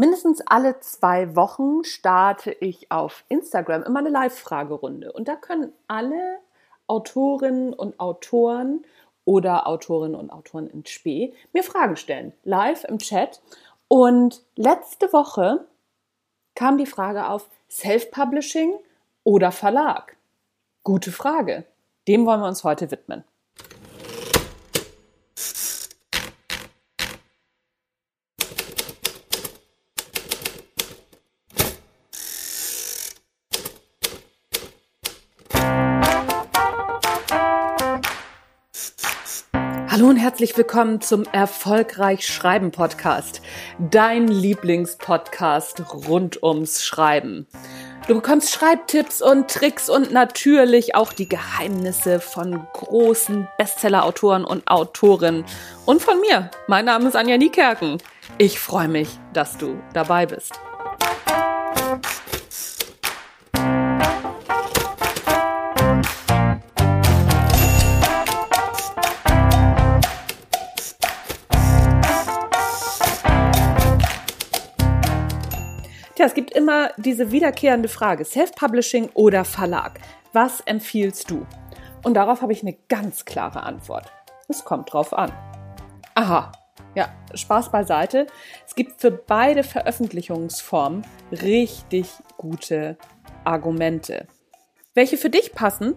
Mindestens alle zwei Wochen starte ich auf Instagram immer eine Live-Fragerunde. Und da können alle Autorinnen und Autoren oder Autorinnen und Autoren in Spee mir Fragen stellen, live im Chat. Und letzte Woche kam die Frage auf Self-Publishing oder Verlag. Gute Frage. Dem wollen wir uns heute widmen. Hallo und herzlich willkommen zum Erfolgreich Schreiben Podcast, dein Lieblingspodcast rund ums Schreiben. Du bekommst Schreibtipps und Tricks und natürlich auch die Geheimnisse von großen Bestseller-Autoren und Autorinnen und von mir. Mein Name ist Anja Niekerken. Ich freue mich, dass du dabei bist. Tja, es gibt immer diese wiederkehrende Frage, Self-Publishing oder Verlag. Was empfiehlst du? Und darauf habe ich eine ganz klare Antwort. Es kommt drauf an. Aha, ja, Spaß beiseite. Es gibt für beide Veröffentlichungsformen richtig gute Argumente. Welche für dich passen,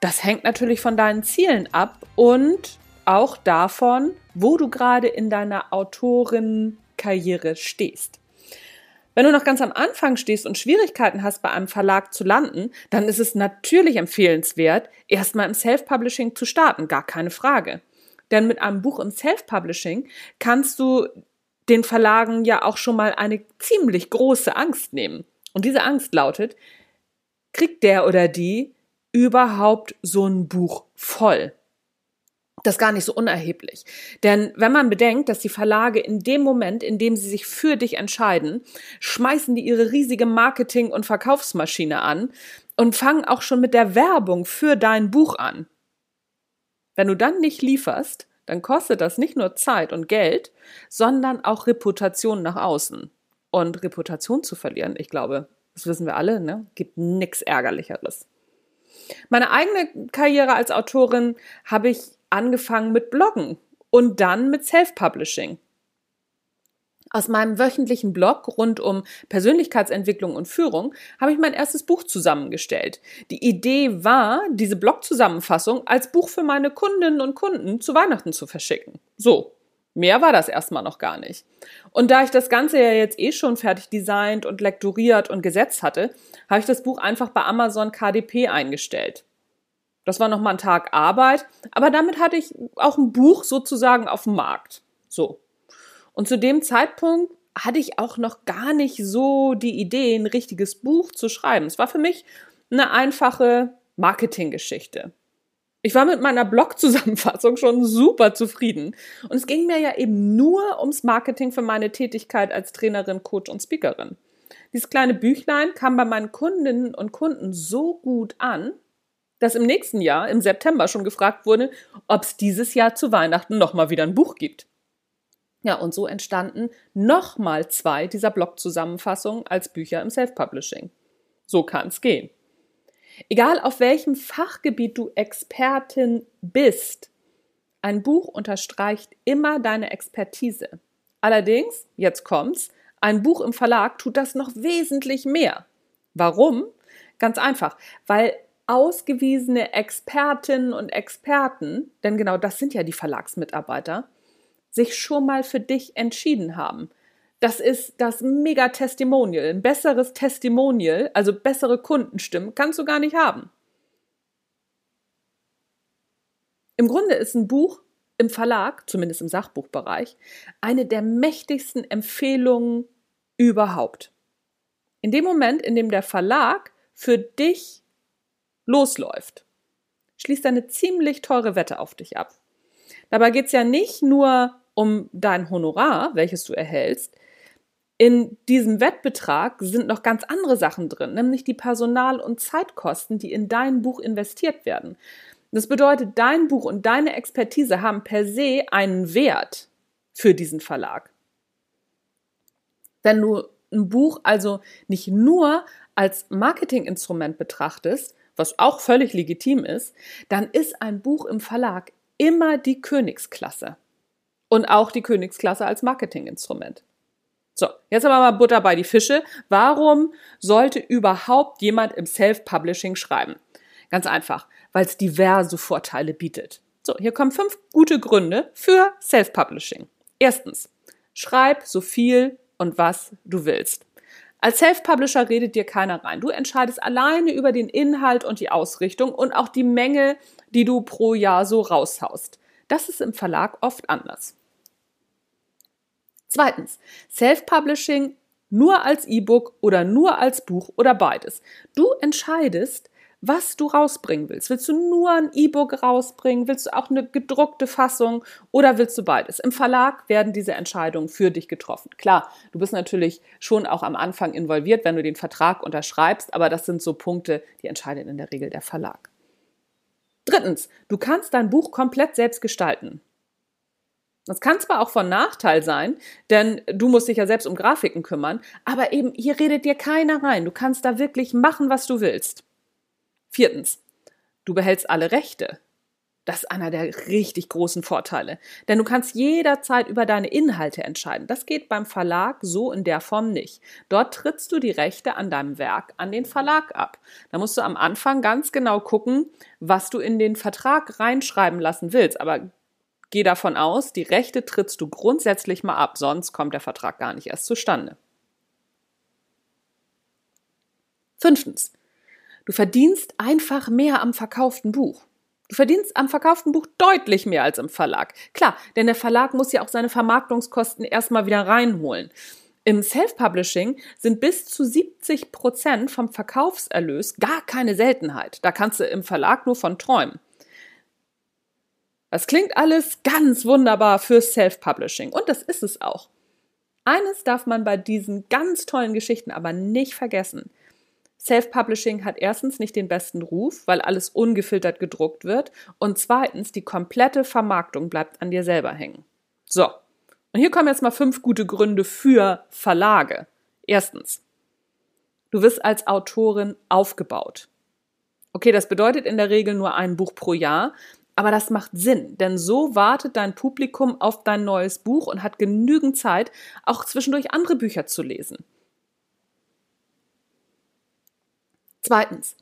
das hängt natürlich von deinen Zielen ab und auch davon, wo du gerade in deiner Autorenkarriere stehst. Wenn du noch ganz am Anfang stehst und Schwierigkeiten hast, bei einem Verlag zu landen, dann ist es natürlich empfehlenswert, erstmal im Self-Publishing zu starten, gar keine Frage. Denn mit einem Buch im Self-Publishing kannst du den Verlagen ja auch schon mal eine ziemlich große Angst nehmen. Und diese Angst lautet, kriegt der oder die überhaupt so ein Buch voll? Das gar nicht so unerheblich. Denn wenn man bedenkt, dass die Verlage in dem Moment, in dem sie sich für dich entscheiden, schmeißen die ihre riesige Marketing- und Verkaufsmaschine an und fangen auch schon mit der Werbung für dein Buch an. Wenn du dann nicht lieferst, dann kostet das nicht nur Zeit und Geld, sondern auch Reputation nach außen. Und Reputation zu verlieren, ich glaube, das wissen wir alle, ne, gibt nichts Ärgerlicheres. Meine eigene Karriere als Autorin habe ich angefangen mit Bloggen und dann mit Self-Publishing. Aus meinem wöchentlichen Blog rund um Persönlichkeitsentwicklung und Führung habe ich mein erstes Buch zusammengestellt. Die Idee war, diese Blog-Zusammenfassung als Buch für meine Kundinnen und Kunden zu Weihnachten zu verschicken. So. Mehr war das erstmal noch gar nicht. Und da ich das Ganze ja jetzt eh schon fertig designt und lektoriert und gesetzt hatte, habe ich das Buch einfach bei Amazon KDP eingestellt. Das war nochmal ein Tag Arbeit, aber damit hatte ich auch ein Buch sozusagen auf dem Markt. So. Und zu dem Zeitpunkt hatte ich auch noch gar nicht so die Idee, ein richtiges Buch zu schreiben. Es war für mich eine einfache Marketinggeschichte. Ich war mit meiner Blog-Zusammenfassung schon super zufrieden. Und es ging mir ja eben nur ums Marketing für meine Tätigkeit als Trainerin, Coach und Speakerin. Dieses kleine Büchlein kam bei meinen Kundinnen und Kunden so gut an, dass im nächsten Jahr, im September, schon gefragt wurde, ob es dieses Jahr zu Weihnachten nochmal wieder ein Buch gibt. Ja, und so entstanden nochmal zwei dieser Blog-Zusammenfassungen als Bücher im Self-Publishing. So kann es gehen. Egal auf welchem Fachgebiet du Expertin bist, ein Buch unterstreicht immer deine Expertise. Allerdings, jetzt kommt's, ein Buch im Verlag tut das noch wesentlich mehr. Warum? Ganz einfach, weil ausgewiesene Expertinnen und Experten, denn genau das sind ja die Verlagsmitarbeiter, sich schon mal für dich entschieden haben. Das ist das Mega-Testimonial. Ein besseres Testimonial, also bessere Kundenstimmen, kannst du gar nicht haben. Im Grunde ist ein Buch im Verlag, zumindest im Sachbuchbereich, eine der mächtigsten Empfehlungen überhaupt. In dem Moment, in dem der Verlag für dich losläuft, schließt eine ziemlich teure Wette auf dich ab. Dabei geht es ja nicht nur um dein Honorar, welches du erhältst. In diesem Wettbetrag sind noch ganz andere Sachen drin, nämlich die Personal- und Zeitkosten, die in dein Buch investiert werden. Das bedeutet, dein Buch und deine Expertise haben per se einen Wert für diesen Verlag. Wenn du ein Buch also nicht nur als Marketinginstrument betrachtest, was auch völlig legitim ist, dann ist ein Buch im Verlag immer die Königsklasse. Und auch die Königsklasse als Marketinginstrument. So, jetzt aber mal Butter bei die Fische. Warum sollte überhaupt jemand im Self-Publishing schreiben? Ganz einfach, weil es diverse Vorteile bietet. So, hier kommen fünf gute Gründe für Self-Publishing. Erstens, schreib so viel und was du willst. Als Self-Publisher redet dir keiner rein. Du entscheidest alleine über den Inhalt und die Ausrichtung und auch die Menge, die du pro Jahr so raushaust. Das ist im Verlag oft anders. Zweitens, Self-Publishing nur als E-Book oder nur als Buch oder beides. Du entscheidest, was du rausbringen willst. Willst du nur ein E-Book rausbringen? Willst du auch eine gedruckte Fassung oder willst du beides? Im Verlag werden diese Entscheidungen für dich getroffen. Klar, du bist natürlich schon auch am Anfang involviert, wenn du den Vertrag unterschreibst, aber das sind so Punkte, die entscheidet in der Regel der Verlag. Drittens, du kannst dein Buch komplett selbst gestalten. Das kann zwar auch von Nachteil sein, denn du musst dich ja selbst um Grafiken kümmern, aber eben hier redet dir keiner rein. Du kannst da wirklich machen, was du willst. Viertens, du behältst alle Rechte. Das ist einer der richtig großen Vorteile. Denn du kannst jederzeit über deine Inhalte entscheiden. Das geht beim Verlag so in der Form nicht. Dort trittst du die Rechte an deinem Werk an den Verlag ab. Da musst du am Anfang ganz genau gucken, was du in den Vertrag reinschreiben lassen willst. Aber geh davon aus, die Rechte trittst du grundsätzlich mal ab, sonst kommt der Vertrag gar nicht erst zustande. Fünftens, Du verdienst einfach mehr am verkauften Buch. Du verdienst am verkauften Buch deutlich mehr als im Verlag. Klar, denn der Verlag muss ja auch seine Vermarktungskosten erstmal wieder reinholen. Im Self-Publishing sind bis zu 70 Prozent vom Verkaufserlös gar keine Seltenheit. Da kannst du im Verlag nur von träumen. Das klingt alles ganz wunderbar für Self-Publishing und das ist es auch. Eines darf man bei diesen ganz tollen Geschichten aber nicht vergessen. Self-Publishing hat erstens nicht den besten Ruf, weil alles ungefiltert gedruckt wird. Und zweitens, die komplette Vermarktung bleibt an dir selber hängen. So. Und hier kommen jetzt mal fünf gute Gründe für Verlage. Erstens, du wirst als Autorin aufgebaut. Okay, das bedeutet in der Regel nur ein Buch pro Jahr, aber das macht Sinn, denn so wartet dein Publikum auf dein neues Buch und hat genügend Zeit, auch zwischendurch andere Bücher zu lesen. Zweitens.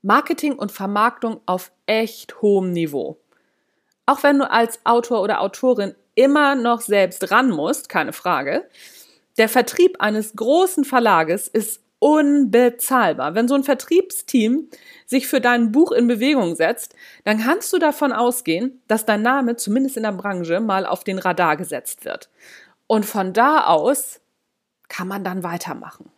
Marketing und Vermarktung auf echt hohem Niveau. Auch wenn du als Autor oder Autorin immer noch selbst ran musst, keine Frage, der Vertrieb eines großen Verlages ist unbezahlbar. Wenn so ein Vertriebsteam sich für dein Buch in Bewegung setzt, dann kannst du davon ausgehen, dass dein Name zumindest in der Branche mal auf den Radar gesetzt wird. Und von da aus kann man dann weitermachen.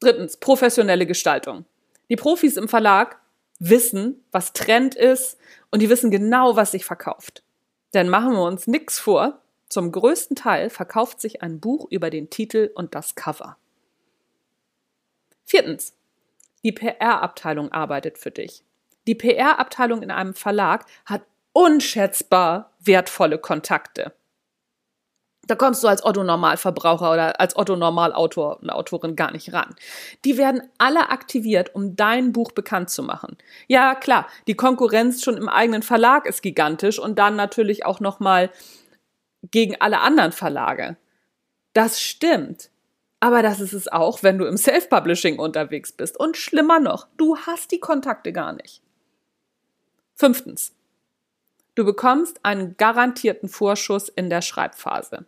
Drittens, professionelle Gestaltung. Die Profis im Verlag wissen, was Trend ist und die wissen genau, was sich verkauft. Denn machen wir uns nichts vor, zum größten Teil verkauft sich ein Buch über den Titel und das Cover. Viertens, die PR-Abteilung arbeitet für dich. Die PR-Abteilung in einem Verlag hat unschätzbar wertvolle Kontakte. Da kommst du als Otto-Normalverbraucher oder als Otto-Normalautor und Autorin gar nicht ran. Die werden alle aktiviert, um dein Buch bekannt zu machen. Ja, klar, die Konkurrenz schon im eigenen Verlag ist gigantisch und dann natürlich auch nochmal gegen alle anderen Verlage. Das stimmt. Aber das ist es auch, wenn du im Self-Publishing unterwegs bist. Und schlimmer noch, du hast die Kontakte gar nicht. Fünftens. Du bekommst einen garantierten Vorschuss in der Schreibphase.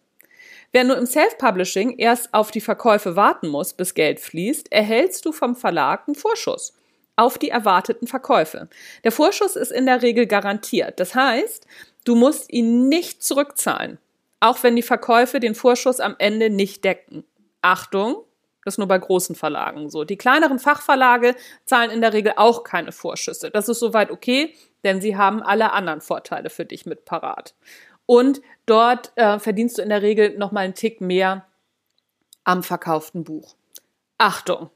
Wer nur im Self-Publishing erst auf die Verkäufe warten muss, bis Geld fließt, erhältst du vom Verlag einen Vorschuss auf die erwarteten Verkäufe. Der Vorschuss ist in der Regel garantiert. Das heißt, du musst ihn nicht zurückzahlen, auch wenn die Verkäufe den Vorschuss am Ende nicht decken. Achtung, das ist nur bei großen Verlagen so. Die kleineren Fachverlage zahlen in der Regel auch keine Vorschüsse. Das ist soweit okay, denn sie haben alle anderen Vorteile für dich mit parat. Und dort äh, verdienst du in der Regel noch mal einen Tick mehr am verkauften Buch. Achtung!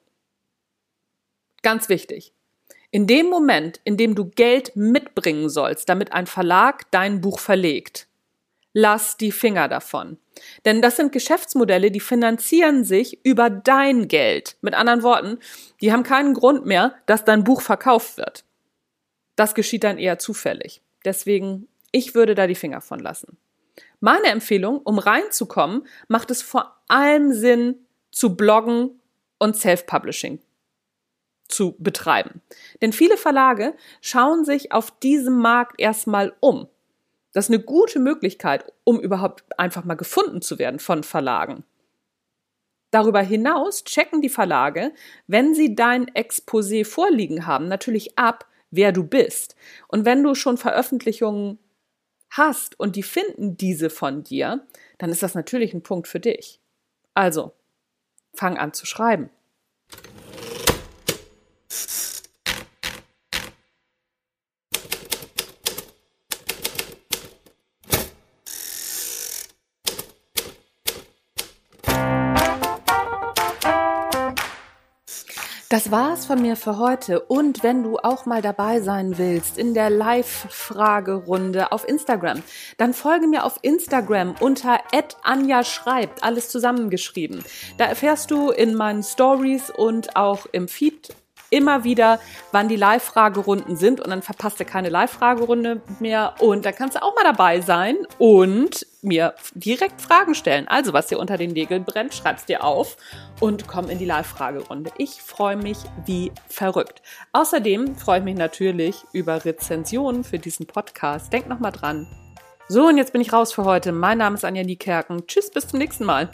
Ganz wichtig. In dem Moment, in dem du Geld mitbringen sollst, damit ein Verlag dein Buch verlegt, lass die Finger davon. Denn das sind Geschäftsmodelle, die finanzieren sich über dein Geld. Mit anderen Worten, die haben keinen Grund mehr, dass dein Buch verkauft wird. Das geschieht dann eher zufällig. Deswegen, ich würde da die Finger von lassen. Meine Empfehlung, um reinzukommen, macht es vor allem Sinn, zu bloggen und Self-Publishing zu betreiben. Denn viele Verlage schauen sich auf diesem Markt erstmal um. Das ist eine gute Möglichkeit, um überhaupt einfach mal gefunden zu werden von Verlagen. Darüber hinaus checken die Verlage, wenn sie dein Exposé vorliegen haben, natürlich ab, wer du bist. Und wenn du schon Veröffentlichungen hast und die finden diese von dir, dann ist das natürlich ein Punkt für dich. Also, fang an zu schreiben. Das war's von mir für heute. Und wenn du auch mal dabei sein willst in der Live-Fragerunde auf Instagram, dann folge mir auf Instagram unter Anja schreibt, alles zusammengeschrieben. Da erfährst du in meinen Stories und auch im Feed immer wieder, wann die Live-Fragerunden sind und dann verpasst du keine Live-Fragerunde mehr und da kannst du auch mal dabei sein und mir direkt Fragen stellen. Also, was dir unter den Nägeln brennt, schreib's dir auf und komm in die Live-Fragerunde. Ich freue mich wie verrückt. Außerdem freue ich mich natürlich über Rezensionen für diesen Podcast. Denk noch mal dran. So, und jetzt bin ich raus für heute. Mein Name ist Anja Niekerken. Tschüss, bis zum nächsten Mal.